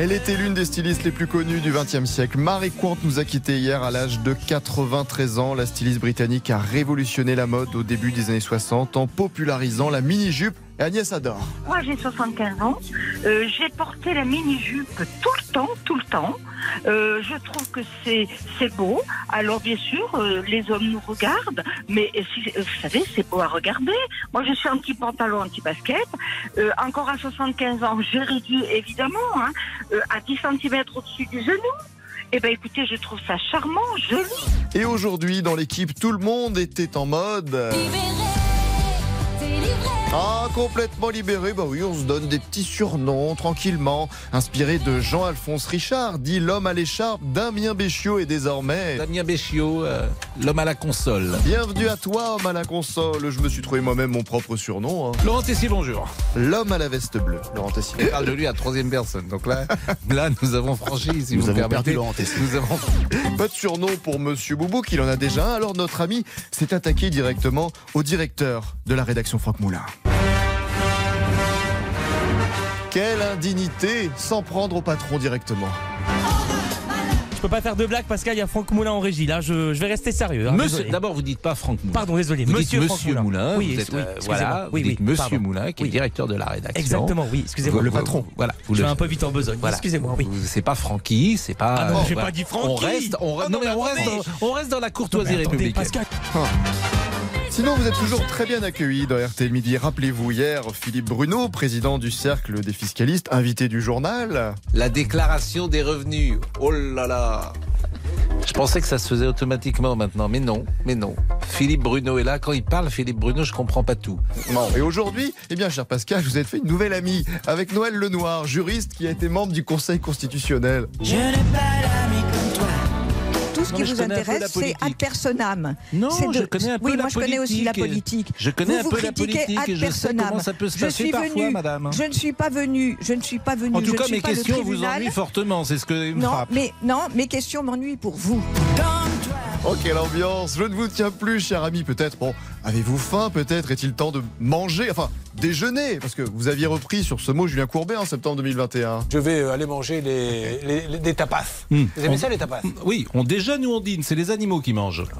Elle était l'une des stylistes les plus connues du XXe siècle. Marie Quant nous a quittés hier à l'âge de 93 ans. La styliste britannique a révolutionné la mode au début des années 60 en popularisant la mini-jupe. Agnès adore. Moi, j'ai 75 ans. Euh, j'ai porté la mini-jupe temps, tout le temps. Euh, je trouve que c'est c'est beau. Alors, bien sûr, euh, les hommes nous regardent, mais euh, si, euh, vous savez, c'est beau à regarder. Moi, je suis un petit pantalon, un petit basket. Euh, encore à 75 ans, j'ai réduit, évidemment, hein, euh, à 10 cm au-dessus du genou. Eh ben, écoutez, je trouve ça charmant, joli. Et aujourd'hui, dans l'équipe, tout le monde était en mode. Ah, complètement libéré, bah oui, on se donne des petits surnoms tranquillement. Inspiré de Jean-Alphonse Richard, dit l'homme à l'écharpe, Damien Béchiot et désormais. Damien Béchiot, euh, l'homme à la console. Bienvenue à toi, homme à la console. Je me suis trouvé moi-même mon propre surnom. hein. Laurent Tessier, bonjour. L'homme à la veste bleue. Laurent Tessier. On parle de lui à troisième personne. Donc là, là nous avons franchi, si Nous vous avons perdu permettez. Laurent Tessier. Nous avons Pas de surnom pour Monsieur Boubou, qu'il en a déjà un. Alors notre ami s'est attaqué directement au directeur de la rédaction Franck Moulin. Quelle indignité s'en prendre au patron directement. Je peux pas faire de blague, Pascal, il y a Franck Moulin en régie. Là, je, je vais rester sérieux. hein, Monsieur, d'abord, vous dites pas Franck Moulin. Pardon, désolé. Vous Monsieur, dites Franck Monsieur Moulin. Oui, vous êtes, oui, euh, excusez-moi. voilà, Oui, vous oui, dites Monsieur pardon. Moulin, qui est directeur de la rédaction. Exactement, oui. Excusez-moi. Le vous- patron. Voilà. Vous Je le- vais un peu vite en besogne. Voilà. Excusez-moi, oui. C'est pas Francky, c'est pas. Ah non, euh, j'ai voilà. pas dit Francky. On reste, on, re- Ah non, non, mais on mais reste, attendez. dans, on reste dans la courtoisie attendez, républicaine. Pascal. Sinon, vous êtes toujours très bien accueillis dans RTL Midi. Rappelez-vous hier, Philippe Bruno, président du Cercle des fiscalistes, invité du journal. La déclaration des revenus. Oh là là. Je pensais que ça se faisait automatiquement maintenant, mais non, mais non. Philippe Bruno est là. Quand il parle, Philippe Bruno, je comprends pas tout. Non. Et aujourd'hui, eh bien, cher Pascal, vous avez fait une nouvelle amie avec Noël Lenoir, juriste qui a été membre du Conseil constitutionnel. Je n'ai pas ce qui vous intéresse, c'est ad personam. Non, je connais un peu Oui, la moi je connais aussi la politique. Je connais Vous un vous peu la politique ad et je sais comment ça peut se Je passer suis parfois, venue, madame. Je ne suis pas venue, je ne suis pas venue. En tout je cas, mes questions vous ennuient fortement, c'est ce que me Non, frappe. mais non, mes questions m'ennuient pour vous. Oh, quelle ambiance Je ne vous tiens plus, cher ami. Peut-être, bon, avez-vous faim Peut-être est-il temps de manger, enfin, déjeuner Parce que vous aviez repris sur ce mot Julien Courbet en septembre 2021. Je vais euh, aller manger les, les- les- des tapas. Hmm. Vous aimez On- ça les tapas? Oui, on déjeune ou on dîne, c'est les animaux qui mangent.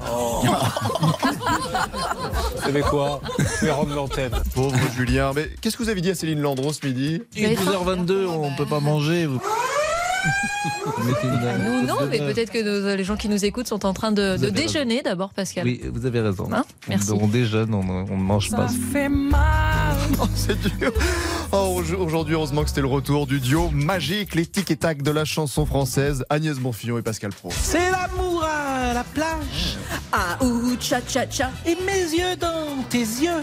Vous savez quoi? Je vais rendre l'antenne. Pauvre Julien. Mais qu'est-ce que vous avez dit à Céline Landreau ce midi? Il est 12h22, on peut pas manger. vous- Nous, une non, mais peut-être que nos- les gens qui nous écoutent sont en train de, déjeuner d'abord, Pascal. Oui, vous avez raison. Hein Merci. On déjeune, on on ne mange pas. Oh, c'est dur. Oh, au- Aujourd'hui, heureusement que c'était le retour du duo magique, les tic et tac de la chanson française, Agnès Bonfillon et Pascal Pro. C'est l'amour à la plage Ah ou cha cha cha, et mes yeux dans tes yeux.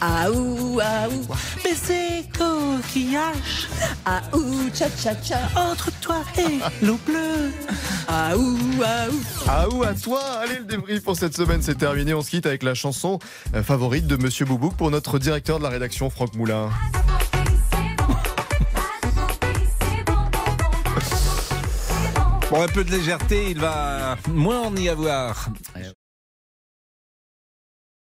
Ah ou ah ou, Baiser coquillage ah ou cha cha cha, entre toi et l'eau bleue. ah ou ah ou. Ah ou à toi Allez, le débrief pour cette semaine, c'est terminé. On se quitte avec la chanson euh, favorite de Monsieur Boubouk pour notre directeur de la rédaction, Franck Moulin. Pour un peu de légèreté, il va moins en y avoir.